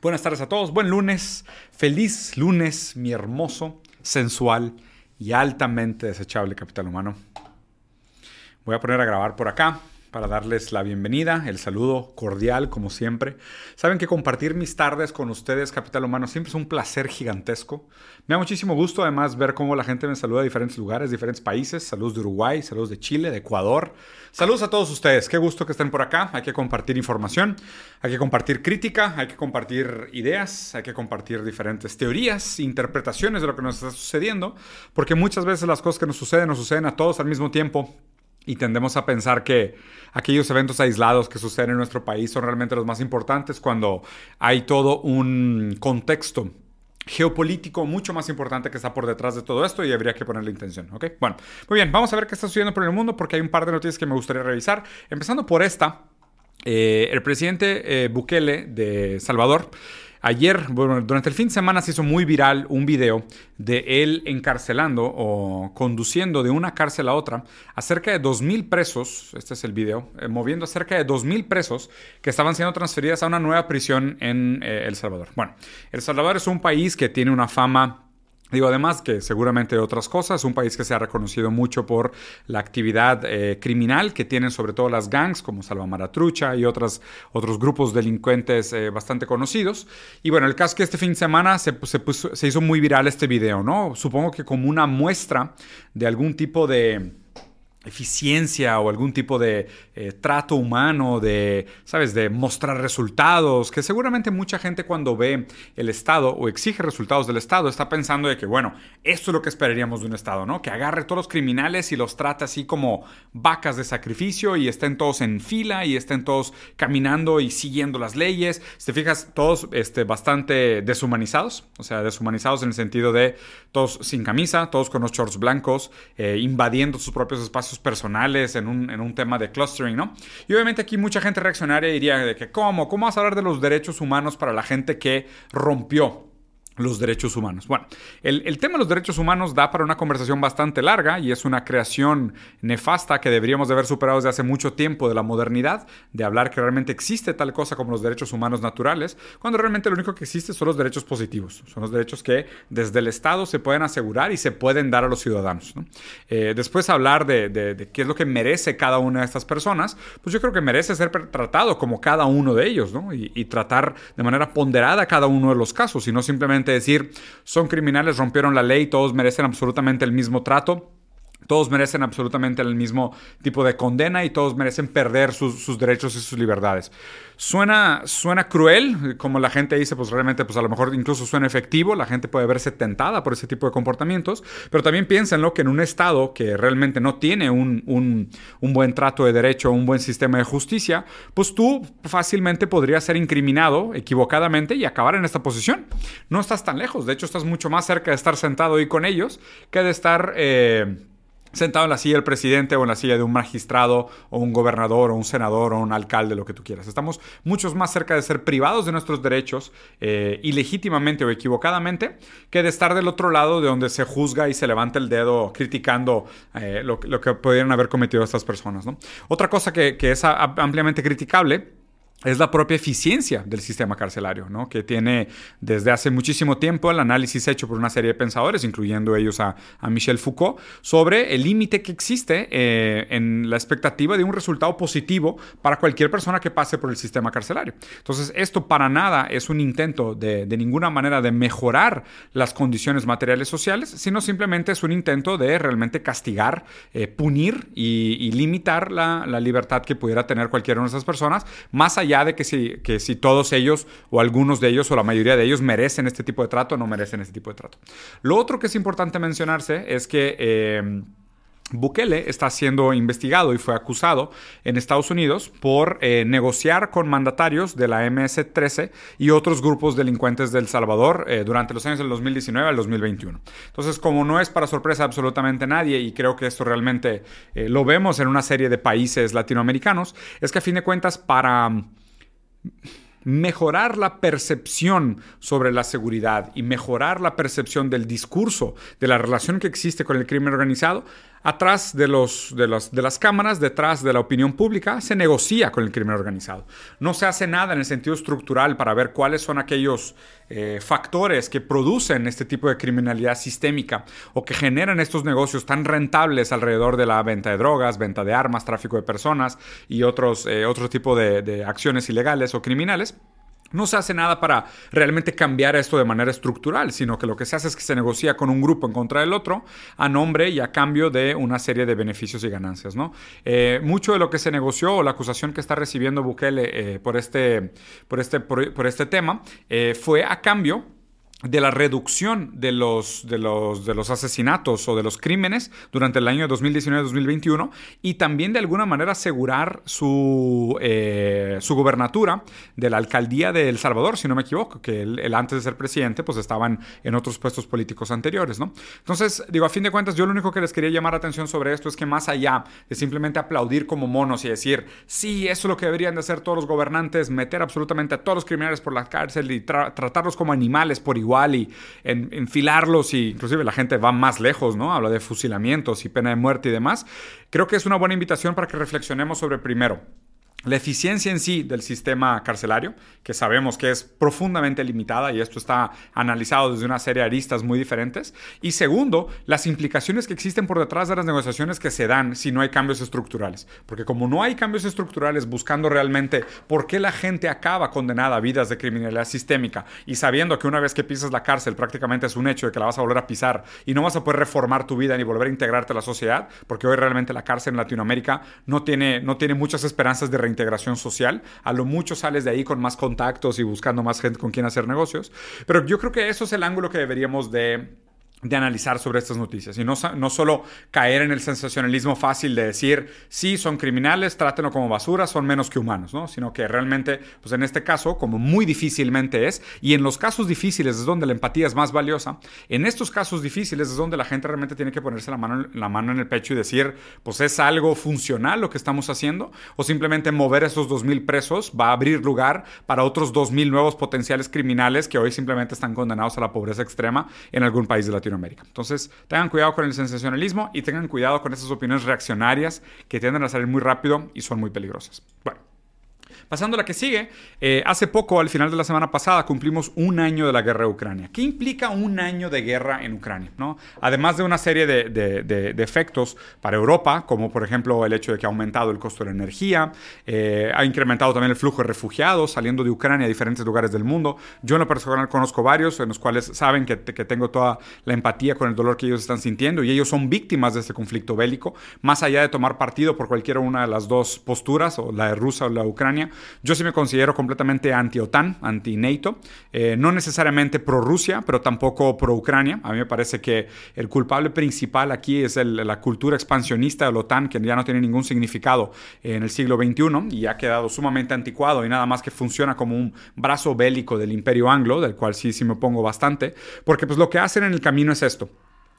Buenas tardes a todos, buen lunes, feliz lunes, mi hermoso, sensual y altamente desechable capital humano. Voy a poner a grabar por acá para darles la bienvenida, el saludo cordial como siempre. Saben que compartir mis tardes con ustedes, Capital Humano, siempre es un placer gigantesco. Me da muchísimo gusto además ver cómo la gente me saluda de diferentes lugares, diferentes países. Saludos de Uruguay, saludos de Chile, de Ecuador. Saludos a todos ustedes, qué gusto que estén por acá. Hay que compartir información, hay que compartir crítica, hay que compartir ideas, hay que compartir diferentes teorías, interpretaciones de lo que nos está sucediendo, porque muchas veces las cosas que nos suceden nos suceden a todos al mismo tiempo y tendemos a pensar que aquellos eventos aislados que suceden en nuestro país son realmente los más importantes cuando hay todo un contexto geopolítico mucho más importante que está por detrás de todo esto y habría que ponerle intención, ¿ok? Bueno, muy bien, vamos a ver qué está sucediendo por el mundo porque hay un par de noticias que me gustaría revisar, empezando por esta. Eh, el presidente eh, Bukele de Salvador Ayer, bueno, durante el fin de semana se hizo muy viral un video de él encarcelando o conduciendo de una cárcel a otra a cerca de 2.000 presos, este es el video, eh, moviendo a cerca de 2.000 presos que estaban siendo transferidas a una nueva prisión en eh, El Salvador. Bueno, El Salvador es un país que tiene una fama Digo, además que seguramente otras cosas, un país que se ha reconocido mucho por la actividad eh, criminal que tienen sobre todo las gangs como Salvamaratrucha y otras, otros grupos delincuentes eh, bastante conocidos. Y bueno, el caso es que este fin de semana se, se, se hizo muy viral este video, ¿no? Supongo que como una muestra de algún tipo de eficiencia o algún tipo de eh, trato humano, de, ¿sabes?, de mostrar resultados, que seguramente mucha gente cuando ve el Estado o exige resultados del Estado está pensando de que, bueno, esto es lo que esperaríamos de un Estado, ¿no? Que agarre todos los criminales y los trate así como vacas de sacrificio y estén todos en fila y estén todos caminando y siguiendo las leyes. Si te fijas, todos este, bastante deshumanizados, o sea, deshumanizados en el sentido de todos sin camisa, todos con los shorts blancos, eh, invadiendo sus propios espacios personales en un, en un, tema de clustering, ¿no? Y obviamente aquí mucha gente reaccionaria diría de que, ¿cómo? ¿Cómo vas a hablar de los derechos humanos para la gente que rompió los derechos humanos. Bueno, el, tema de los derechos humanos da para una conversación bastante larga y es una creación nefasta que deberíamos de haber superado desde hace mucho tiempo de la modernidad, de hablar que realmente existe tal cosa como los derechos humanos naturales, cuando realmente lo único que existe son los derechos positivos, son los derechos que desde el Estado se pueden asegurar y se pueden dar a los ciudadanos. Eh, después hablar de, qué es lo que merece cada una de estas personas, pues yo creo que merece ser tratado como cada uno de ellos, ¿no? Y, y tratar de manera ponderada cada uno de los casos y no simplemente decir, son criminales, rompieron la ley, todos merecen absolutamente el mismo trato. Todos merecen absolutamente el mismo tipo de condena y todos merecen perder sus, derechos y sus libertades. Suena, suena cruel, como la gente dice, pues realmente, pues a lo mejor incluso suena efectivo, la gente puede verse tentada por ese tipo de comportamientos, pero también piénsenlo que en un Estado que realmente no tiene un, un buen trato de derecho, un buen sistema de justicia, pues tú fácilmente podrías ser incriminado equivocadamente y acabar en esta posición. No estás tan lejos, de hecho estás mucho más cerca de estar sentado ahí con ellos que de estar... Eh, sentado en la silla del presidente o en la silla de un magistrado o un gobernador o un senador o un alcalde, lo que tú quieras. Estamos muchos más cerca de ser privados de nuestros derechos, eh, ilegítimamente o equivocadamente, que de estar del otro lado de donde se juzga y se levanta el dedo criticando eh, lo, que pudieran haber cometido estas personas. Otra cosa que es ampliamente criticable es la propia eficiencia del sistema carcelario, ¿no? que tiene desde hace muchísimo tiempo el análisis hecho por una serie de pensadores, incluyendo ellos a, Michel Foucault, sobre el límite que existe eh, en la expectativa de un resultado positivo para cualquier persona que pase por el sistema carcelario. Entonces, esto para nada es un intento de, ninguna manera de mejorar las condiciones materiales sociales, sino simplemente es un intento de realmente castigar, eh, punir y, limitar la, la libertad que pudiera tener cualquiera de esas personas, más allá ya de que si, que si todos ellos o algunos de ellos o la mayoría de ellos merecen este tipo de trato o no merecen este tipo de trato. Lo otro que es importante mencionarse es que... Eh, Bukele está siendo investigado y fue acusado en Estados Unidos por eh, negociar con mandatarios de la MS-13 y otros grupos delincuentes del Salvador eh, durante los años del 2019 al 2021. Entonces, como no es para sorpresa absolutamente nadie, y creo que esto realmente lo vemos en una serie de países latinoamericanos, es que a fin de cuentas para mejorar la percepción sobre la seguridad y mejorar la percepción del discurso, de la relación que existe con el crimen organizado, atrás de, los, de, de, las cámaras, detrás de la opinión pública, se negocia con el crimen organizado. No se hace nada en el sentido estructural para ver cuáles son aquellos eh, factores que producen este tipo de criminalidad sistémica o que generan estos negocios tan rentables alrededor de la venta de drogas, venta de armas, tráfico de personas y otros, eh, otro tipo de acciones ilegales o criminales no se hace nada para realmente cambiar esto de manera estructural, sino que lo que se hace es que se negocia con un grupo en contra del otro a nombre y a cambio de una serie de beneficios y ganancias. ¿no? Eh, mucho de lo que se negoció o la acusación que está recibiendo Bukele eh, por, este, por, este, por, este tema eh, fue a cambio de la reducción de los, de, los, de los asesinatos o de los crímenes durante el año 2019-2021 y también de alguna manera asegurar su, eh, su gobernatura de la alcaldía de El Salvador, si no me equivoco, que él, antes de ser presidente pues estaban en otros puestos políticos anteriores, ¿no? Entonces, digo, a fin de cuentas, yo lo único que les quería llamar la atención sobre esto es que más allá de simplemente aplaudir como monos y decir, sí, eso es lo que deberían de hacer todos los gobernantes, meter absolutamente a todos los criminales por la cárcel y tratarlos como animales por igual, igual y enfilarlos y inclusive la gente va más lejos, ¿no? Habla de fusilamientos y pena de muerte y demás. Creo que es una buena invitación para que reflexionemos sobre primero la eficiencia en sí del sistema carcelario, que sabemos que es profundamente limitada y esto está analizado desde una serie de aristas muy diferentes. Y segundo, las implicaciones que existen por detrás de las negociaciones que se dan si no hay cambios estructurales. Porque como no hay cambios estructurales buscando realmente por qué la gente acaba condenada a vidas de criminalidad sistémica y sabiendo que una vez que pisas la cárcel prácticamente es un hecho de que la vas a volver a pisar y no vas a poder reformar tu vida ni volver a integrarte a la sociedad, porque hoy realmente la cárcel en Latinoamérica no tiene, no tiene muchas esperanzas de integración social. A lo mucho sales de ahí con más contactos y buscando más gente con quien hacer negocios. Pero yo creo que eso es el ángulo que deberíamos de de analizar sobre estas noticias y no, no solo caer en el sensacionalismo fácil de decir, sí, son criminales, trátenlo como basura, son menos que humanos, ¿no? Sino que realmente, pues en este caso, como muy difícilmente es, y en los casos difíciles es donde la empatía es más valiosa, en estos casos difíciles es donde la gente realmente tiene que ponerse la mano, la mano en el pecho y decir, pues es algo funcional lo que estamos haciendo, o simplemente mover esos 2.000 presos va a abrir lugar para otros 2.000 nuevos potenciales criminales que hoy simplemente están condenados a la pobreza extrema en algún país de Latinoamérica. Latinoamérica. Entonces, tengan cuidado con el sensacionalismo y tengan cuidado con esas opiniones reaccionarias que tienden a salir muy rápido y son muy peligrosas. Bueno. Pasando a la que sigue, eh, hace poco, al final de la semana pasada, cumplimos un año de la guerra de Ucrania. ¿Qué implica un año de guerra en Ucrania? ¿no? Además de una serie de, efectos para Europa, como por ejemplo el hecho de que ha aumentado el costo de la energía, eh, ha incrementado también el flujo de refugiados saliendo de Ucrania a diferentes lugares del mundo. Yo en lo personal conozco varios en los cuales saben que, que tengo toda la empatía con el dolor que ellos están sintiendo y ellos son víctimas de este conflicto bélico, más allá de tomar partido por cualquiera una de las dos posturas, o la de Rusia o la de Ucrania. Yo sí me considero completamente anti-OTAN, anti-NATO, eh, no necesariamente pro-Rusia, pero tampoco pro-Ucrania. A mí me parece que el culpable principal aquí es la cultura expansionista de la OTAN, que ya no tiene ningún significado en el siglo XXI y ha quedado sumamente anticuado y nada más que funciona como un brazo bélico del imperio anglo, del cual sí, sí me opongo bastante, porque pues lo que hacen en el camino es esto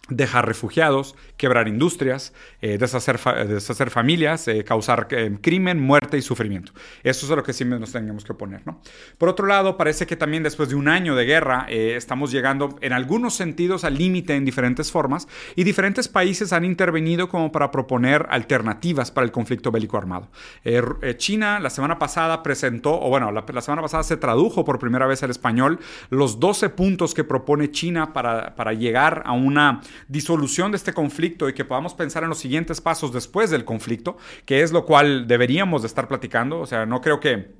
dejar refugiados, quebrar industrias, eh, deshacer, deshacer, familias, eh, causar eh, crimen, muerte y sufrimiento. Eso es a lo que sí nos tenemos que oponer. ¿no? Por otro lado, parece que también después de un año de guerra estamos llegando en algunos sentidos al límite en diferentes formas y diferentes países han intervenido como para proponer alternativas para el conflicto bélico armado. China la semana pasada presentó, o bueno, la, la, semana pasada se tradujo por primera vez al español los 12 puntos que propone China para, para llegar a una disolución de este conflicto y que podamos pensar en los siguientes pasos después del conflicto, que es lo cual deberíamos de estar platicando. O sea, no creo que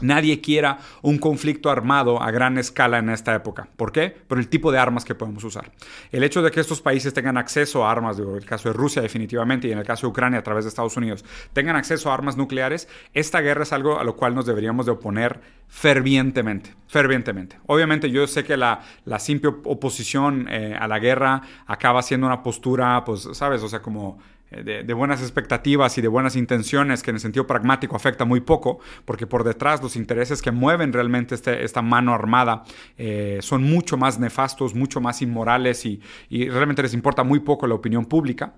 Nadie quiera un conflicto armado a gran escala en esta época. ¿Por qué? Por el tipo de armas que podemos usar. El hecho de que estos países tengan acceso a armas, en el caso de Rusia definitivamente y en el caso de Ucrania a través de Estados Unidos, tengan acceso a armas nucleares, esta guerra es algo a lo cual nos deberíamos de oponer fervientemente, fervientemente. Obviamente yo sé que la, la simple oposición eh, a la guerra acaba siendo una postura, pues, ¿sabes? O sea, como eh, de, buenas expectativas y de buenas intenciones que en el sentido pragmático afecta muy poco, porque por detrás los intereses que mueven realmente este, esta mano armada eh, son mucho más nefastos, mucho más inmorales y realmente les importa muy poco la opinión pública.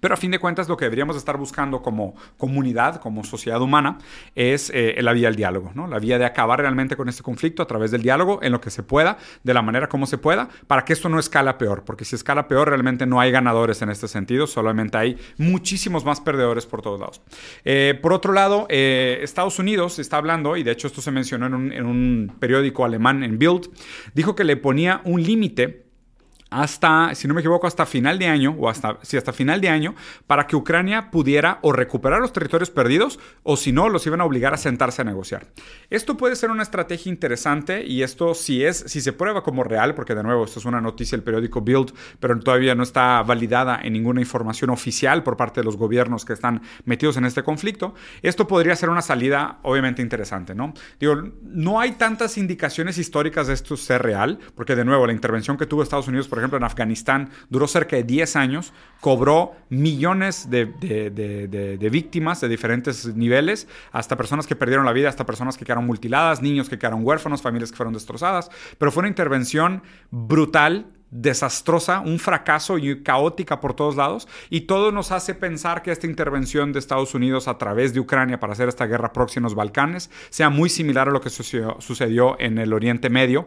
Pero a fin de cuentas lo que deberíamos estar buscando como comunidad, como sociedad humana, es eh, la vía del diálogo, ¿no? La vía de acabar realmente con este conflicto a través del diálogo en lo que se pueda, de la manera como se pueda, para que esto no escala peor, porque si escala peor realmente no hay ganadores en este sentido, solamente hay muchísimos más perdedores por todos lados. Eh, por otro lado, eh, Estados Unidos está hablando, y de hecho esto se mencionó en un, en un periódico alemán, en Bild, dijo que le ponía un límite hasta, si no me equivoco, hasta final de año, o hasta, sí, hasta final de año, para que Ucrania pudiera o recuperar los territorios perdidos, o si no, los iban a obligar a sentarse a negociar. Esto puede ser una estrategia interesante, y esto si es, si se prueba como real, porque de nuevo, esto es una noticia del periódico Bild, pero todavía no está validada en ninguna información oficial por parte de los gobiernos que están metidos en este conflicto, esto podría ser una salida obviamente interesante, ¿no? Digo, no hay tantas indicaciones históricas de esto ser real, porque de nuevo, la intervención que tuvo Estados Unidos, por por ejemplo, en Afganistán, duró cerca de 10 años, cobró millones de, de, víctimas de diferentes niveles, hasta personas que perdieron la vida, hasta personas que quedaron mutiladas, niños que quedaron huérfanos, familias que fueron destrozadas, pero fue una intervención brutal desastrosa, un fracaso y caótica por todos lados, y todo nos hace pensar que esta intervención de Estados Unidos a través de Ucrania para hacer esta guerra próxima los Balcanes sea muy similar a lo que sucedió, en el Oriente Medio,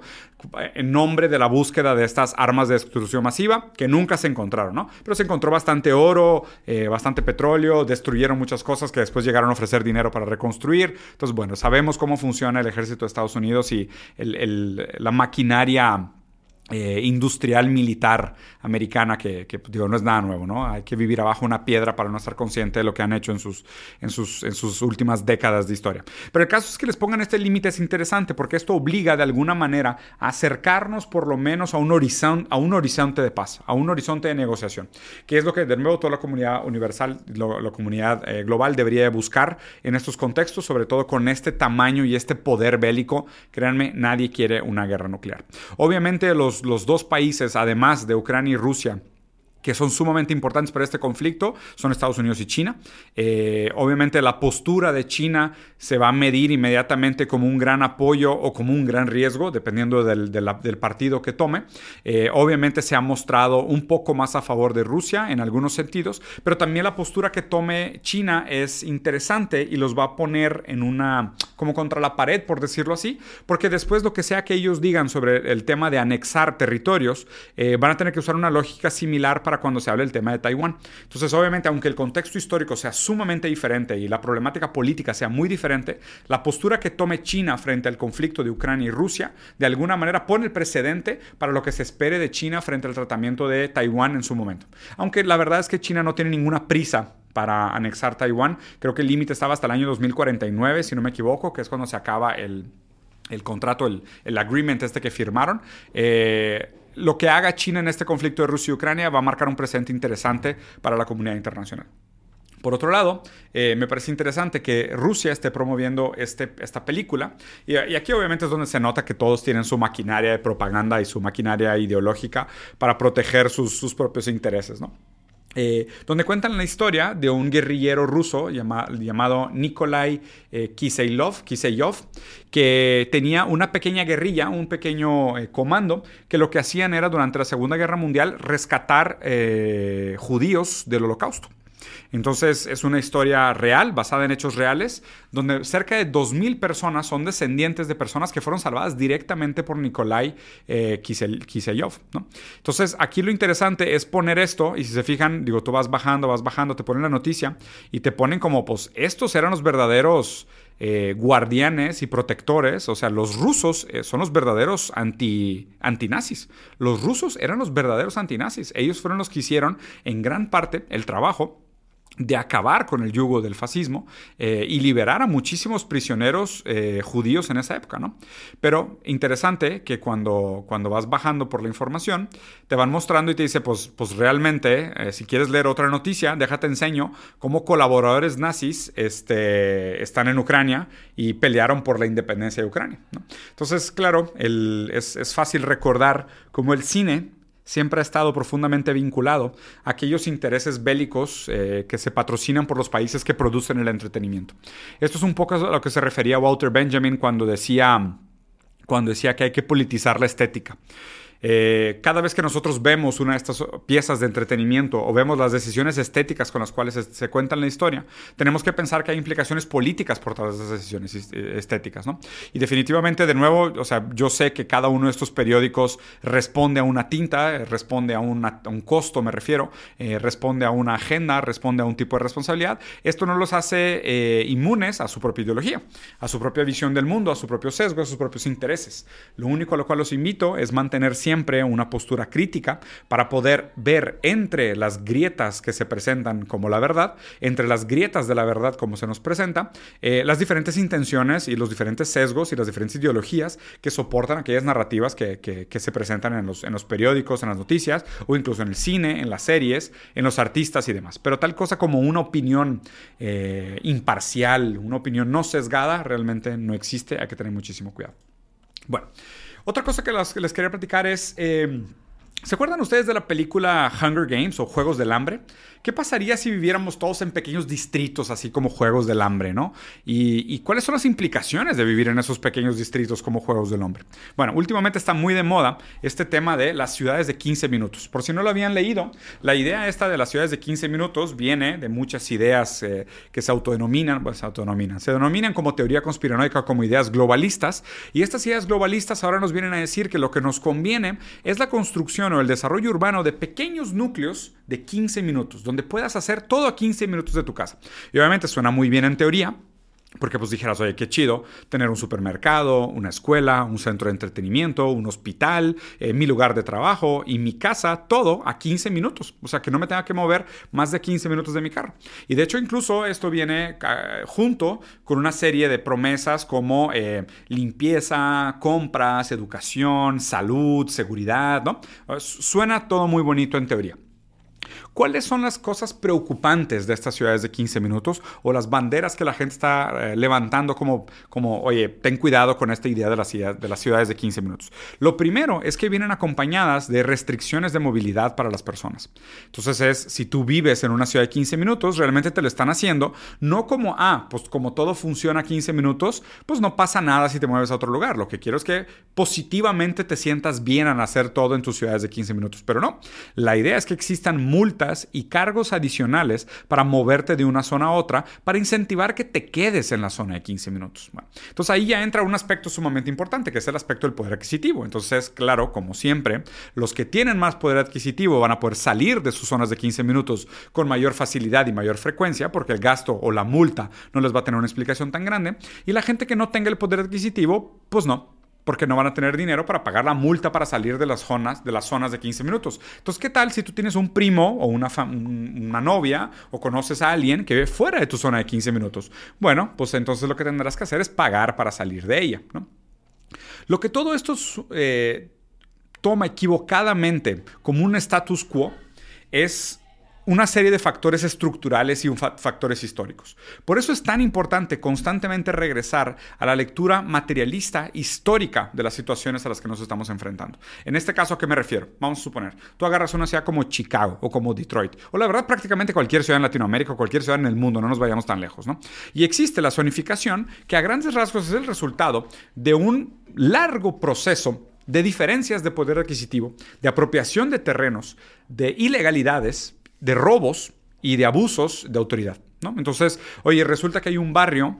en nombre de la búsqueda de estas armas de destrucción masiva, que nunca se encontraron, ¿no? Pero se encontró bastante oro, eh, bastante petróleo, destruyeron muchas cosas que después llegaron a ofrecer dinero para reconstruir. Entonces, bueno, sabemos cómo funciona el ejército de Estados Unidos y la maquinaria eh, industrial militar americana que, digo, no es nada nuevo, ¿no? Hay que vivir abajo una piedra para no estar consciente de lo que han hecho en sus, en sus, en sus últimas décadas de historia. Pero el caso es que les pongan este límite es interesante porque esto obliga de alguna manera a acercarnos por lo menos a un, horizonte, a un horizonte de paz, a un horizonte de negociación, que es lo que de nuevo toda la comunidad universal, la comunidad eh, global debería buscar en estos contextos, sobre todo con este tamaño y este poder bélico. Créanme, nadie quiere una guerra nuclear. Obviamente los los, dos países, además de Ucrania y Rusia, que son sumamente importantes para este conflicto son Estados Unidos y China. Eh, obviamente la postura de China se va a medir inmediatamente como un gran apoyo o como un gran riesgo, dependiendo del, partido que tome. Eh, obviamente se ha mostrado un poco más a favor de Rusia en algunos sentidos, pero también la postura que tome China es interesante y los va a poner en una, como contra la pared, por decirlo así, porque después lo que sea que ellos digan sobre el tema de anexar territorios, eh, van a tener que usar una lógica similar para cuando se hable del tema de Taiwán. Entonces, obviamente, aunque el contexto histórico sea sumamente diferente y la problemática política sea muy diferente, la postura que tome China frente al conflicto de Ucrania y Rusia, de alguna manera pone el precedente para lo que se espere de China frente al tratamiento de Taiwán en su momento. Aunque la verdad es que China no tiene ninguna prisa para anexar Taiwán. Creo que el límite estaba hasta el año 2049, si no me equivoco, que es cuando se acaba el, contrato, el, el, agreement este que firmaron. Eh, lo que haga China en este conflicto de Rusia y Ucrania va a marcar un presente interesante para la comunidad internacional. Por otro lado, eh, me parece interesante que Rusia esté promoviendo este, esta película. Y, aquí obviamente es donde se nota que todos tienen su maquinaria de propaganda y su maquinaria ideológica para proteger sus, sus propios intereses, ¿no? Eh, donde cuentan la historia de un guerrillero ruso llamado Nikolai eh, Kiselyov, que tenía una pequeña guerrilla, un pequeño eh, comando, que lo que hacían era durante la Segunda Guerra Mundial rescatar judíos del holocausto. Entonces es una historia real, basada en hechos reales, donde cerca de 2.000 personas son descendientes de personas que fueron salvadas directamente por Nikolai eh, Kiselyov. Entonces aquí lo interesante es poner esto, y si se fijan, digo, tú vas bajando, vas bajando, te ponen la noticia y te ponen como, pues estos eran los verdaderos... Eh, guardianes y protectores, o sea, los rusos eh, son los verdaderos anti, antinazis. Los rusos eran los verdaderos antinazis. Ellos fueron los que hicieron en gran parte el trabajo de acabar con el yugo del fascismo eh, y liberar a muchísimos prisioneros eh, judíos en esa época, ¿no? Pero interesante que cuando, cuando vas bajando por la información, te van mostrando y te dice, pues, pues realmente, eh, si quieres leer otra noticia, déjate enseño cómo colaboradores nazis este, están en Ucrania y pelearon por la independencia de Ucrania. Entonces, claro, es, es fácil recordar cómo el cine siempre ha estado profundamente vinculado a aquellos intereses bélicos eh, que se patrocinan por los países que producen el entretenimiento. Esto es un poco a lo que se refería Walter Benjamin cuando decía, cuando decía que hay que politizar la estética. Eh, cada vez que nosotros vemos una de estas piezas de entretenimiento o vemos las decisiones estéticas con las cuales se, cuentan la historia, tenemos que pensar que hay implicaciones políticas por todas esas decisiones eh, estéticas, ¿no? Y definitivamente, de nuevo, o sea, yo sé que cada uno de estos periódicos responde a una tinta, eh, responde a, un costo, me refiero, responde a una agenda, responde a un tipo de responsabilidad. Esto no los hace inmunes a su propia ideología, a su propia visión del mundo, a su propio sesgo, a sus propios intereses. Lo único a lo cual los invito es mantener siempre una postura crítica para poder ver entre las grietas que se presentan como la verdad, entre las grietas de la verdad como se nos presenta, eh, las diferentes intenciones y los diferentes sesgos y las diferentes ideologías que soportan aquellas narrativas que, se presentan en los, en los periódicos, en las noticias o incluso en el cine, en las series, en los artistas y demás. Pero tal cosa como una opinión eh, imparcial, una opinión no sesgada, realmente no existe, hay que tener muchísimo cuidado. Bueno, otra cosa que les quería platicar es... Eh, ¿Se acuerdan ustedes de la película Hunger Games o Juegos del Hambre? ¿Qué pasaría si viviéramos todos en pequeños distritos, así como Juegos del Hambre, ¿no? Y, cuáles son las implicaciones de vivir en esos pequeños distritos como Juegos del Hambre? Bueno, últimamente está muy de moda este tema de las ciudades de 15 minutos. Por si no lo habían leído, la idea esta de las ciudades de 15 minutos viene de muchas ideas eh, que se autodenominan, pues se autodenominan, se denominan como teoría conspiranoica, como ideas globalistas. Y estas ideas globalistas ahora nos vienen a decir que lo que nos conviene es la construcción o el desarrollo urbano de pequeños núcleos de 15 minutos, donde puedas hacer todo a 15 minutos de tu casa. Y obviamente suena muy bien en teoría, porque pues dijeras, oye, qué chido tener un supermercado, una escuela, un centro de entretenimiento, un hospital, eh, mi lugar de trabajo y mi casa, todo a 15 minutos. O sea, que no me tenga que mover más de 15 minutos de mi carro. Y de hecho, incluso esto viene ah, junto con una serie de promesas como eh, limpieza, compras, educación, salud, seguridad, ¿no? Suena todo muy bonito en teoría. ¿Cuáles son las cosas preocupantes de estas ciudades de 15 minutos o las banderas que la gente está eh, levantando como, como, oye, ten cuidado con esta idea de, la ciudad, de las ciudades de 15 minutos? Lo primero es que vienen acompañadas de restricciones de movilidad para las personas. Entonces es, si tú vives en una ciudad de 15 minutos, realmente te lo están haciendo, no como, ah, pues como todo funciona 15 minutos, pues no pasa nada si te mueves a otro lugar. Lo que quiero es que positivamente te sientas bien al hacer todo en tus ciudades de 15 minutos, pero no. La idea es que existan multas y cargos adicionales para moverte de una zona a otra para incentivar que te quedes en la zona de 15 minutos. entonces ahí ya entra un aspecto sumamente importante, que es el aspecto del poder adquisitivo. Entonces, claro, como siempre, los que tienen más poder adquisitivo van a poder salir de sus zonas de 15 minutos con mayor facilidad y mayor frecuencia, porque el gasto o la multa no les va a tener una explicación tan grande. Y la gente que no tenga el poder adquisitivo, pues no, porque no van a tener dinero para pagar la multa para salir de las zonas de las zonas de 15 minutos. Entonces, ¿qué tal si tú tienes un primo o una, novia o conoces a alguien que vive fuera de tu zona de 15 minutos? Bueno, pues entonces lo que tendrás que hacer es pagar para salir de ella. Lo que todo esto eh, toma equivocadamente como un status quo es una serie de factores estructurales y factores históricos. Por eso es tan importante constantemente regresar a la lectura materialista histórica de las situaciones a las que nos estamos enfrentando. En este caso, ¿a qué me refiero? Vamos a suponer, tú agarras una ciudad como Chicago o como Detroit, o la verdad prácticamente cualquier ciudad en Latinoamérica o cualquier ciudad en el mundo, no nos vayamos tan lejos, ¿no? Y existe la zonificación que a grandes rasgos es el resultado de un largo proceso de diferencias de poder adquisitivo, de apropiación de terrenos, de ilegalidades, de robos y de abusos de autoridad. ¿no? Entonces, oye, resulta que hay un barrio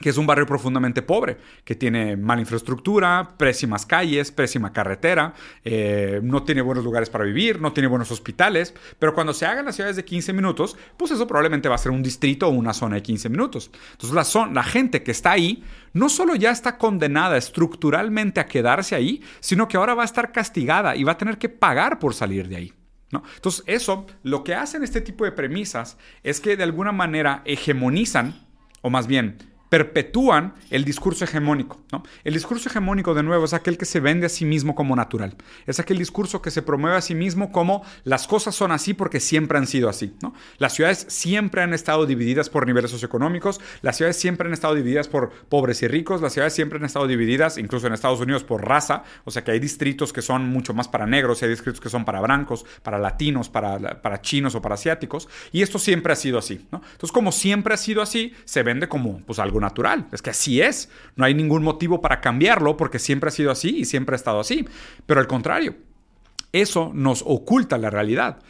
que es un barrio profundamente pobre, que tiene mala infraestructura, pésimas calles, pésima carretera, eh, no tiene buenos lugares para vivir, no tiene buenos hospitales, pero cuando se hagan las ciudades de 15 minutos, pues eso probablemente va a ser un distrito o una zona de 15 minutos. Entonces la, gente que está ahí no solo ya está condenada estructuralmente a quedarse ahí, sino que ahora va a estar castigada y va a tener que pagar por salir de ahí. Entonces, eso, lo que hacen este tipo de premisas es que de alguna manera hegemonizan, o más bien perpetúan el discurso hegemónico. ¿no? El discurso hegemónico, de nuevo, es aquel que se vende a sí mismo como natural. Es aquel discurso que se promueve a sí mismo como las cosas son así porque siempre han sido así. Las ciudades siempre han estado divididas por niveles socioeconómicos, las ciudades siempre han estado divididas por pobres y ricos, las ciudades siempre han estado divididas, incluso en Estados Unidos, por raza, o sea que hay distritos que son mucho más para negros, y hay distritos que son para blancos, para latinos, para, chinos o para asiáticos, y esto siempre ha sido así. Entonces, como siempre ha sido así, se vende como pues, algo natural. Es que así es. No hay ningún motivo para cambiarlo porque siempre ha sido así y siempre ha estado así. Pero al contrario, eso nos oculta la realidad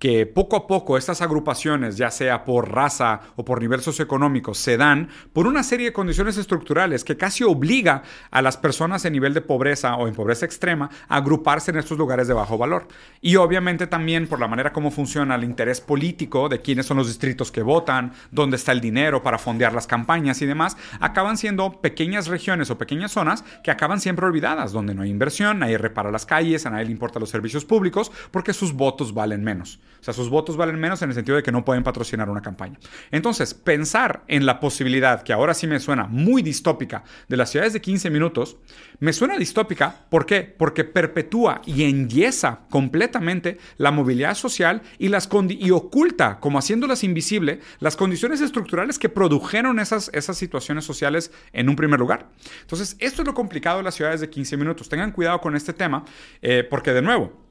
que poco a poco estas agrupaciones, ya sea por raza o por nivel socioeconómico, se dan por una serie de condiciones estructurales que casi obliga a las personas en nivel de pobreza o en pobreza extrema a agruparse en estos lugares de bajo valor. Y obviamente también por la manera como funciona el interés político de quiénes son los distritos que votan, dónde está el dinero para fondear las campañas y demás, acaban siendo pequeñas regiones o pequeñas zonas que acaban siempre olvidadas, donde no hay inversión, nadie repara las calles, a nadie le importan los servicios públicos porque sus votos valen menos. O sea, sus votos valen menos en el sentido de que no pueden patrocinar una campaña. Entonces, pensar en la posibilidad, que ahora sí me suena muy distópica, de las ciudades de 15 minutos, me suena distópica. ¿Por qué? Porque perpetúa y enyesa completamente la movilidad social y, las y oculta, como haciéndolas invisible, las condiciones estructurales que produjeron esas, esas situaciones sociales en un primer lugar. Entonces, esto es lo complicado de las ciudades de 15 minutos. Tengan cuidado con este tema, eh, porque de nuevo,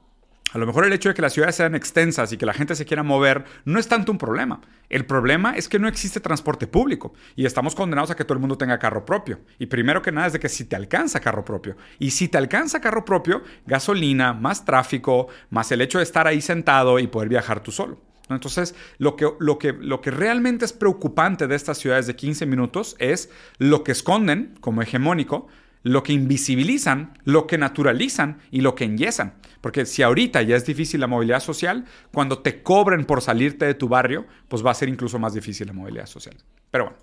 a lo mejor el hecho de que las ciudades sean extensas y que la gente se quiera mover no es tanto un problema. El problema es que no existe transporte público y estamos condenados a que todo el mundo tenga carro propio. Y primero que nada es de que si te alcanza carro propio. Y si te alcanza carro propio, gasolina, más tráfico, más el hecho de estar ahí sentado y poder viajar tú solo. Entonces, lo que, lo, que, lo que realmente es preocupante de estas ciudades de 15 minutos es lo que esconden como hegemónico lo que invisibilizan, lo que naturalizan y lo que enyesan. Porque si ahorita ya es difícil la movilidad social, cuando te cobren por salirte de tu barrio, pues va a ser incluso más difícil la movilidad social. Pero bueno,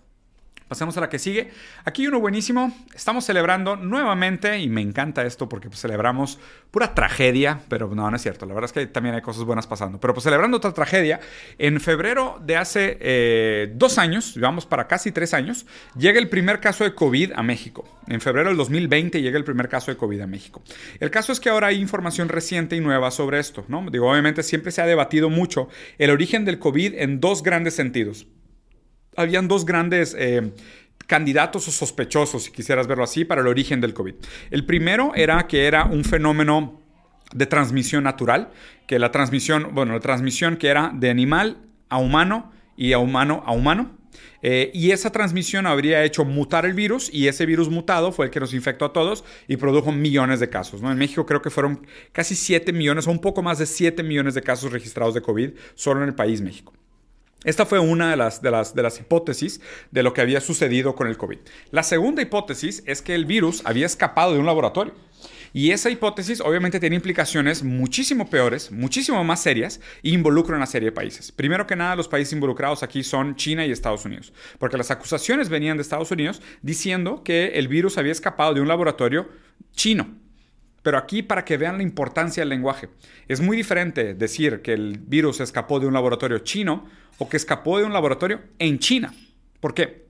Pasemos a la que sigue. Aquí uno buenísimo. Estamos celebrando nuevamente, y me encanta esto porque pues, celebramos pura tragedia, pero no, no es cierto. La verdad es que también hay cosas buenas pasando. Pero pues celebrando otra tragedia, en febrero de hace eh, dos años, vamos para casi tres años, llega el primer caso de COVID a México. En febrero del 2020 llega el primer caso de COVID a México. El caso es que ahora hay información reciente y nueva sobre esto, ¿no? Digo, obviamente siempre se ha debatido mucho el origen del COVID en dos grandes sentidos habían dos grandes eh, candidatos o sospechosos, si quisieras verlo así, para el origen del COVID. El primero era que era un fenómeno de transmisión natural, que la transmisión, bueno, la transmisión que era de animal a humano y a humano a humano. Eh, y esa transmisión habría hecho mutar el virus y ese virus mutado fue el que nos infectó a todos y produjo millones de casos. En México creo que fueron casi 7 millones o un poco más de 7 millones de casos registrados de COVID solo en el país México. Esta fue una de las, de, las, de las, hipótesis de lo que había sucedido con el COVID. La segunda hipótesis es que el virus había escapado de un laboratorio. Y esa hipótesis obviamente tiene implicaciones muchísimo peores, muchísimo más serias e involucra una serie de países. Primero que nada, los países involucrados aquí son China y Estados Unidos, porque las acusaciones venían de Estados Unidos diciendo que el virus había escapado de un laboratorio chino. Pero aquí para que vean la importancia del lenguaje, es muy diferente decir que el virus escapó de un laboratorio chino o que escapó de un laboratorio en China. ¿Por qué?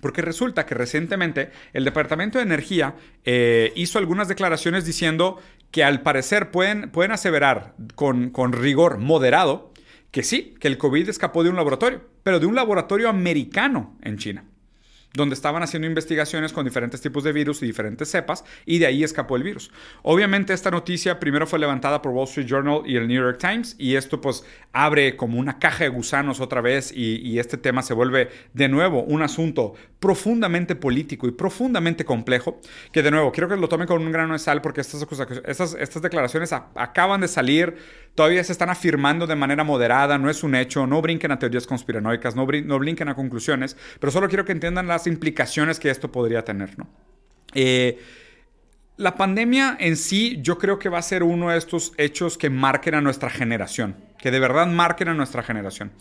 Porque resulta que recientemente el Departamento de Energía eh, hizo algunas declaraciones diciendo que al parecer pueden, pueden aseverar con, con rigor moderado que sí, que el COVID escapó de un laboratorio, pero de un laboratorio americano en China donde estaban haciendo investigaciones con diferentes tipos de virus y diferentes cepas, y de ahí escapó el virus. Obviamente esta noticia primero fue levantada por Wall Street Journal y el New York Times, y esto pues abre como una caja de gusanos otra vez, y, este tema se vuelve de nuevo un asunto profundamente político y profundamente complejo, que de nuevo quiero que lo tomen con un grano de sal porque estas, declaraciones acaban de salir, todavía se están afirmando de manera moderada, no es un hecho, no brinquen a teorías conspiranoicas, no, no brinquen a conclusiones, pero solo quiero que entiendan las implicaciones que esto podría tener, ¿no? Eh, la pandemia en sí yo creo que va a ser uno de estos hechos que marquen a nuestra generación que de verdad marquen a nuestra generación.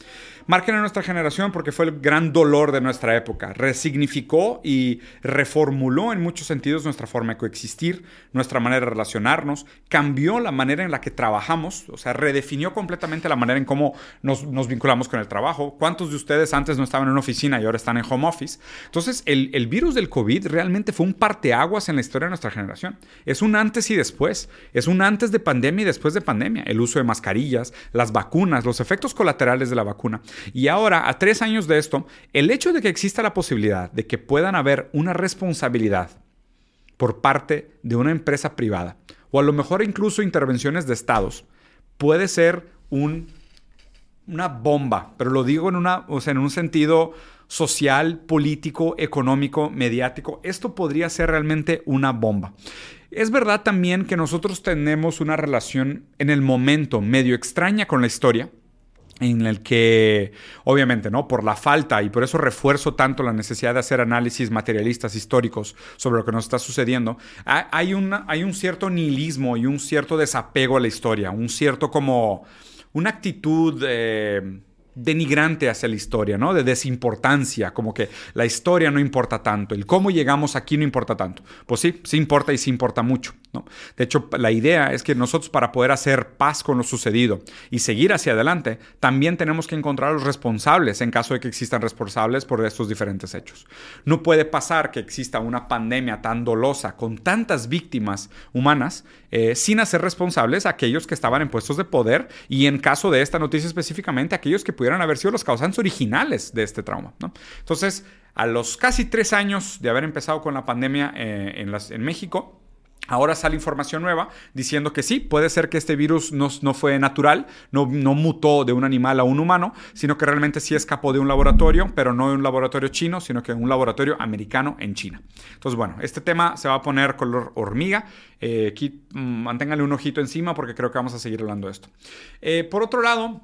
Marquen a nuestra generación porque fue el gran dolor de nuestra época. Resignificó y reformuló en muchos sentidos nuestra forma de coexistir, nuestra manera de relacionarnos, cambió la manera en la que trabajamos, o sea, redefinió completamente la manera en cómo nos, vinculamos con el trabajo. ¿Cuántos de ustedes antes no estaban en una oficina y ahora están en home office? Entonces, el, el virus del COVID realmente fue un parteaguas en la historia de nuestra generación. Es un antes y después. Es un antes de pandemia y después de pandemia. El uso de mascarillas, las vacunas, los efectos colaterales de la vacuna. Y ahora, a tres años de esto, el hecho de que exista la posibilidad de que puedan haber una responsabilidad por parte de una empresa privada, o a lo mejor incluso intervenciones de estados, puede ser un, una bomba, pero lo digo en, una, o sea, en un sentido social, político, económico, mediático. Esto podría ser realmente una bomba. Es verdad también que nosotros tenemos una relación en el momento medio extraña con la historia, en el que, obviamente, ¿no? Por la falta, y por eso refuerzo tanto la necesidad de hacer análisis materialistas históricos sobre lo que nos está sucediendo, hay, hay un cierto nihilismo y un cierto desapego a la historia, un cierto como, una actitud... Eh, denigrante hacia la historia, ¿no? De desimportancia, como que la historia no importa tanto, el cómo llegamos aquí no importa tanto. Pues sí, sí importa y sí importa mucho. De hecho, la idea es que nosotros para poder hacer paz con lo sucedido y seguir hacia adelante, también tenemos que encontrar a los responsables en caso de que existan responsables por estos diferentes hechos. No puede pasar que exista una pandemia tan dolosa con tantas víctimas humanas eh, sin hacer responsables a aquellos que estaban en puestos de poder y en caso de esta noticia específicamente, aquellos que pudieran haber sido los causantes originales de este trauma. Entonces, a los casi tres años de haber empezado con la pandemia eh, en, en México, Ahora sale información nueva diciendo que sí, puede ser que este virus no, fue natural, no, no, mutó de un animal a un humano, sino que realmente sí escapó de un laboratorio, pero no de un laboratorio chino, sino que de un laboratorio americano en China. Entonces, bueno, este tema se va a poner color hormiga. Eh, aquí, mm, manténganle un ojito encima porque creo que vamos a seguir hablando de esto. Eh, por otro lado,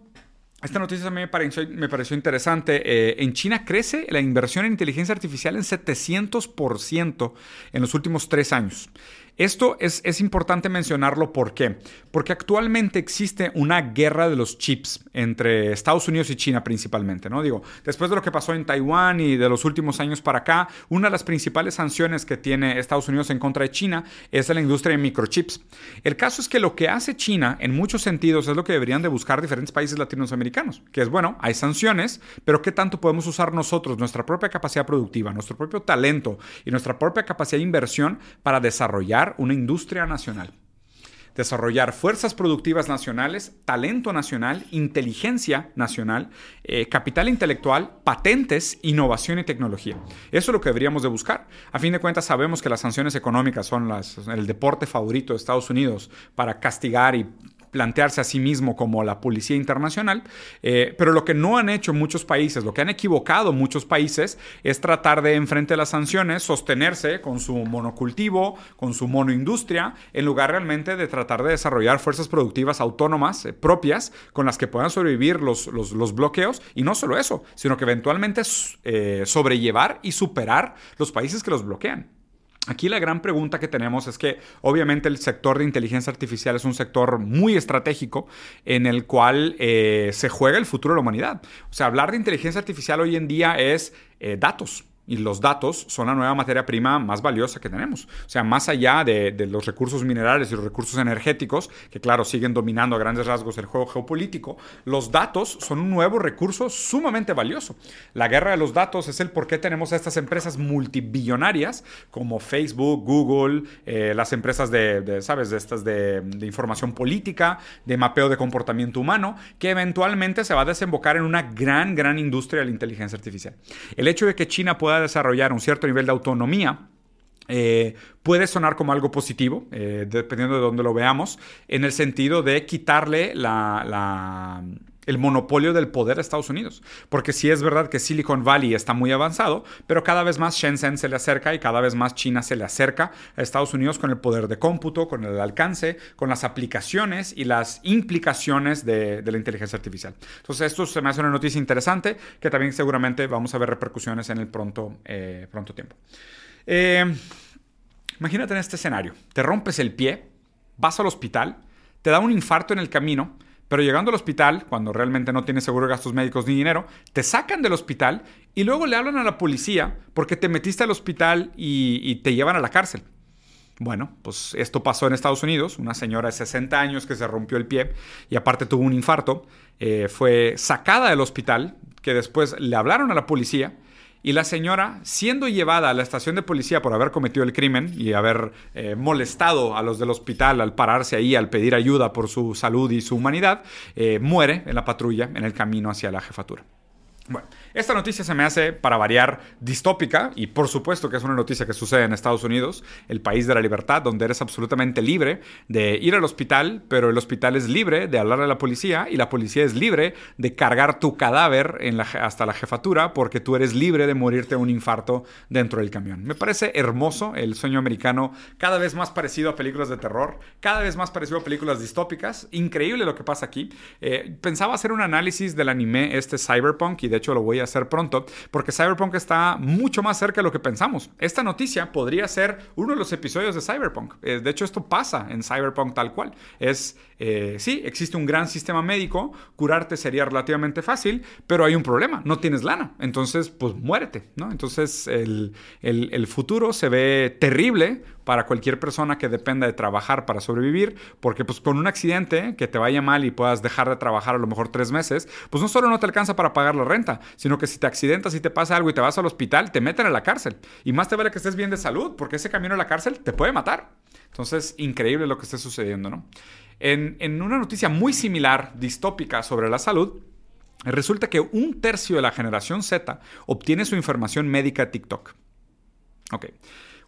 esta noticia también me pareció, interesante. Eh, en China crece la inversión en inteligencia artificial en 700% en los últimos tres años. Esto es, importante mencionarlo, ¿por qué? Porque actualmente existe una guerra de los chips entre Estados Unidos y China principalmente, ¿no? Digo, después de lo que pasó en Taiwán y de los últimos años para acá, una de las principales sanciones que tiene Estados Unidos en contra de China es la industria de microchips. El caso es que lo que hace China, en muchos sentidos, es lo que deberían de buscar diferentes países latinoamericanos, que es, bueno, hay sanciones, pero ¿qué tanto podemos usar nosotros, nuestra propia capacidad productiva, nuestro propio talento y nuestra propia capacidad de inversión para desarrollar una industria nacional, desarrollar fuerzas productivas nacionales, talento nacional, inteligencia nacional, eh, capital intelectual, patentes, innovación y tecnología. Eso es lo que deberíamos de buscar. A fin de cuentas sabemos que las sanciones económicas son el deporte favorito de Estados Unidos para castigar y plantearse a sí mismo como la policía internacional, eh, pero lo que no han hecho muchos países, lo que han equivocado muchos países es tratar de, enfrente de las sanciones, sostenerse con su monocultivo, con su monoindustria, en lugar realmente de tratar de desarrollar fuerzas productivas autónomas eh, propias con las que puedan sobrevivir los, los, bloqueos, y no solo eso, sino que eventualmente eh, sobrellevar y superar los países que los bloquean. Aquí la gran pregunta que tenemos es que obviamente el sector de inteligencia artificial es un sector muy estratégico en el cual eh, se juega el futuro de la humanidad. O sea, hablar de inteligencia artificial hoy en día es eh, datos, y los datos son la nueva materia prima más valiosa que tenemos. O sea, más allá de, los recursos minerales y los recursos energéticos, que claro, siguen dominando a grandes rasgos el juego geopolítico, los datos son un nuevo recurso sumamente valioso. La guerra de los datos es el por qué tenemos a estas empresas multibillonarias como Facebook, Google, eh, las empresas de, ¿sabes?, de estas de, de información política, de mapeo de comportamiento humano, que eventualmente se va a desembocar en una gran, gran industria de la inteligencia artificial. El hecho de que China pueda desarrollar un cierto nivel de autonomía, eh, puede sonar como algo positivo, eh, dependiendo de dónde lo veamos, en el sentido de quitarle la el monopolio del poder de Estados Unidos. Porque sí es verdad que Silicon Valley está muy avanzado, pero cada vez más Shenzhen se le acerca y cada vez más China se le acerca a Estados Unidos con el poder de cómputo, con el alcance, con las aplicaciones y las implicaciones de, la inteligencia artificial. Entonces esto se me hace una noticia interesante que también seguramente vamos a ver repercusiones en el pronto, eh, pronto tiempo. Eh, imagínate en este escenario. Te rompes el pie, vas al hospital, te da un infarto en el camino, pero llegando al hospital, cuando realmente no tienes seguro de gastos médicos ni dinero, te sacan del hospital y luego le hablan a la policía porque te metiste al hospital y, te llevan a la cárcel. Bueno, pues esto pasó en Estados Unidos. Una señora de 60 años que se rompió el pie y aparte tuvo un infarto, eh, fue sacada del hospital, que después le hablaron a la policía y la señora, siendo llevada a la estación de policía por haber cometido el crimen y haber eh, molestado a los del hospital al pararse ahí, al pedir ayuda por su salud y su humanidad, eh, muere en la patrulla en el camino hacia la jefatura. Bueno, esta noticia se me hace, para variar, distópica y por supuesto que es una noticia que sucede en Estados Unidos, el país de la libertad, donde eres absolutamente libre de ir al hospital, pero el hospital es libre de hablar a la policía y la policía es libre de cargar tu cadáver hasta la jefatura porque tú eres libre de morirte un infarto dentro del camión. Me parece hermoso el sueño americano, cada vez más parecido a películas de terror, cada vez más parecido a películas distópicas. Increíble lo que pasa aquí. Eh, pensaba hacer un análisis del anime este Cyberpunk y de hecho lo voy a hacer pronto, porque Cyberpunk está mucho más cerca de lo que pensamos. Esta noticia podría ser uno de los episodios de Cyberpunk. Eh, de hecho, esto pasa en Cyberpunk tal cual. Es, eh, sí, existe un gran sistema médico, curarte sería relativamente fácil, pero hay un problema, no tienes lana. Entonces, pues muérete, ¿no? Entonces, el, el futuro se ve terrible para cualquier persona que dependa de trabajar para sobrevivir, porque pues con un accidente que te vaya mal y puedas dejar de trabajar a lo mejor tres meses, pues no solo no te alcanza para pagar la renta, sino que si te accidentas y te pasa algo y te vas al hospital, te meten a la cárcel. Y más te vale que estés bien de salud, porque ese camino a la cárcel te puede matar. Entonces, increíble lo que esté sucediendo, ¿no? En, una noticia muy similar, distópica sobre la salud, resulta que un tercio de la generación Z obtiene su información médica de TikTok. Ok.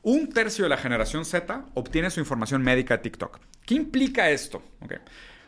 Un tercio de la generación Z obtiene su información médica de TikTok. ¿Qué implica esto? Okay.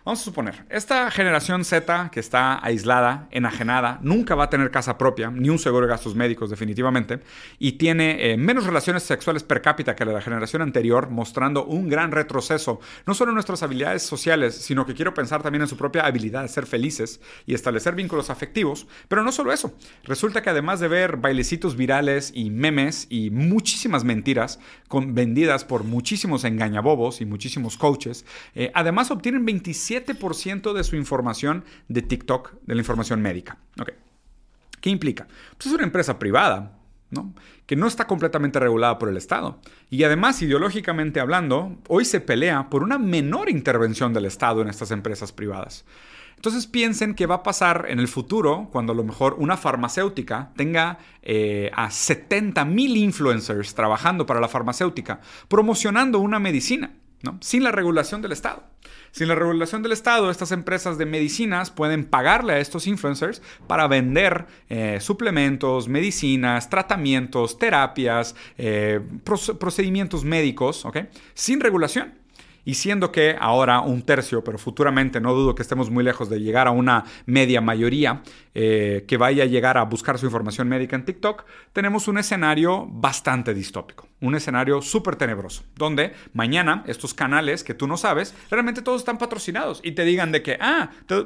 Vamos a suponer, esta generación Z que está aislada, enajenada, nunca va a tener casa propia, ni un seguro de gastos médicos definitivamente, y tiene eh, menos relaciones sexuales per cápita que la generación anterior, mostrando un gran retroceso, no solo en nuestras habilidades sociales, sino que quiero pensar también en su propia habilidad de ser felices y establecer vínculos afectivos, pero no solo eso, resulta que además de ver bailecitos virales y memes y muchísimas mentiras con, vendidas por muchísimos engañabobos y muchísimos coaches, eh, además obtienen 27 7% de su información de TikTok, de la información médica. ¿Qué implica? Pues es una empresa privada, ¿no? que no está completamente regulada por el Estado. Y además, ideológicamente hablando, hoy se pelea por una menor intervención del Estado en estas empresas privadas. Entonces piensen qué va a pasar en el futuro cuando a lo mejor una farmacéutica tenga eh, a 70 mil influencers trabajando para la farmacéutica, promocionando una medicina, ¿no? sin la regulación del Estado. Sin la regulación del Estado, estas empresas de medicinas pueden pagarle a estos influencers para vender eh, suplementos, medicinas, tratamientos, terapias, eh, procedimientos médicos, ¿ok? Sin regulación. Y siendo que ahora un tercio, pero futuramente no dudo que estemos muy lejos de llegar a una media mayoría eh, que vaya a llegar a buscar su información médica en TikTok, tenemos un escenario bastante distópico, un escenario súper tenebroso, donde mañana estos canales que tú no sabes, realmente todos están patrocinados y te digan de que, ah, ¿Te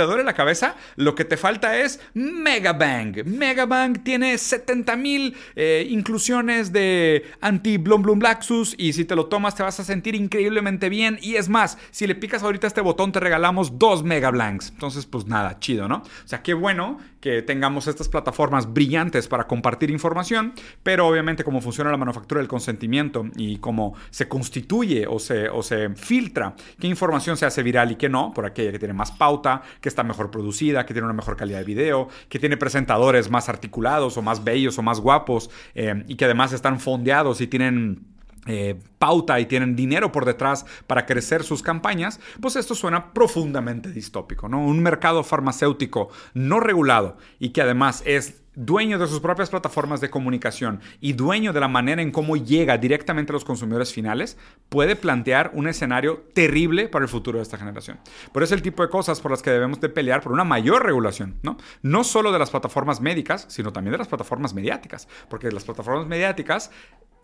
duele la cabeza? Lo que te falta es Megabang. Megabang tiene 70 mil eh, inclusiones de anti-Blum Blum Laxus y si te lo tomas te vas a sentir increíblemente bien. Y es más, si le picas ahorita este botón te regalamos dos Megablanks. Entonces, pues nada, chido, ¿no? O sea, qué bueno que tengamos estas plataformas brillantes para compartir información, pero obviamente cómo funciona la manufactura del consentimiento y cómo se constituye o se, o se filtra qué información se hace viral y qué no, por aquella que tiene más pauta que está mejor producida, que tiene una mejor calidad de video, que tiene presentadores más articulados o más bellos o más guapos eh, y que además están fondeados y tienen eh, pauta y tienen dinero por detrás para crecer sus campañas, pues esto suena profundamente distópico, ¿no? Un mercado farmacéutico no regulado y que además es dueño de sus propias plataformas de comunicación y dueño de la manera en cómo llega directamente a los consumidores finales, puede plantear un escenario terrible para el futuro de esta generación. Por eso el tipo de cosas por las que debemos de pelear por una mayor regulación, ¿no? No solo de las plataformas médicas, sino también de las plataformas mediáticas, porque las plataformas mediáticas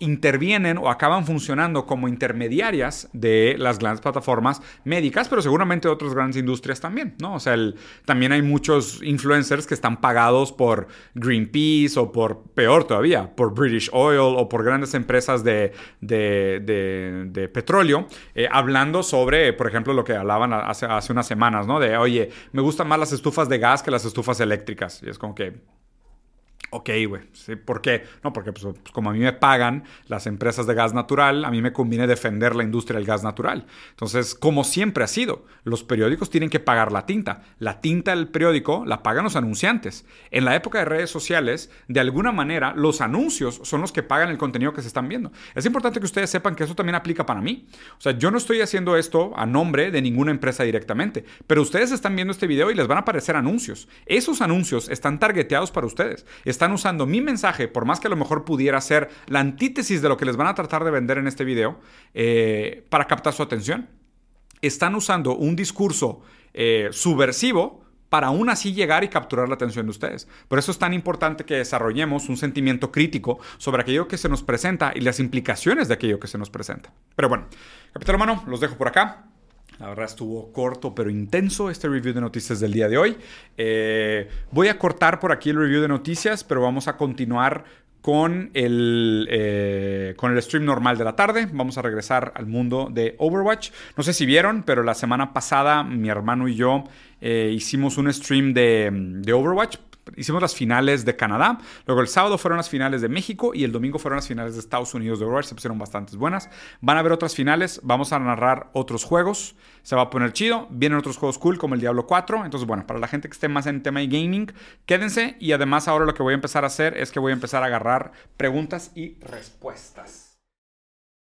intervienen o acaban funcionando como intermediarias de las grandes plataformas médicas, pero seguramente otras grandes industrias también, ¿no? O sea, también hay muchos influencers que están pagados por Greenpeace o por, peor todavía, por British Oil o por grandes empresas de, de, petróleo, eh, hablando sobre, por ejemplo, lo que hablaban hace, hace unas semanas, ¿no? De, oye, me gustan más las estufas de gas que las estufas eléctricas. Y es como que Ok, güey. ¿Por qué? No, porque pues, pues, como a mí me pagan las empresas de gas natural, a mí me conviene defender la industria del gas natural. Entonces, como siempre ha sido, los periódicos tienen que pagar la tinta. La tinta del periódico la pagan los anunciantes. En la época de redes sociales, de alguna manera, los anuncios son los que pagan el contenido que se están viendo. Es importante que ustedes sepan que eso también aplica para mí. O sea, yo no estoy haciendo esto a nombre de ninguna empresa directamente, pero ustedes están viendo este video y les van a aparecer anuncios. Esos anuncios están targeteados para ustedes usando mi mensaje, por más que a lo mejor pudiera ser la antítesis de lo que les van a tratar de vender en este video, eh, para captar su atención. Están usando un discurso eh, subversivo para aún así llegar y capturar la atención de ustedes. Por eso es tan importante que desarrollemos un sentimiento crítico sobre aquello que se nos presenta y las implicaciones de aquello que se nos presenta. Pero bueno, capitán humano, los dejo por acá. La verdad estuvo corto pero intenso este review de noticias del día de hoy. Eh, voy a cortar por aquí el review de noticias, pero vamos a continuar con el, eh, con el stream normal de la tarde. Vamos a regresar al mundo de Overwatch. No sé si vieron, pero la semana pasada mi hermano y yo eh, hicimos un stream de, de Overwatch hicimos las finales de Canadá, luego el sábado fueron las finales de México y el domingo fueron las finales de Estados Unidos de Overwatch, se pusieron bastante buenas. Van a haber otras finales, vamos a narrar otros juegos, se va a poner chido, vienen otros juegos cool como el Diablo 4, entonces bueno, para la gente que esté más en tema de gaming, quédense y además ahora lo que voy a empezar a hacer es que voy a empezar a agarrar preguntas y respuestas.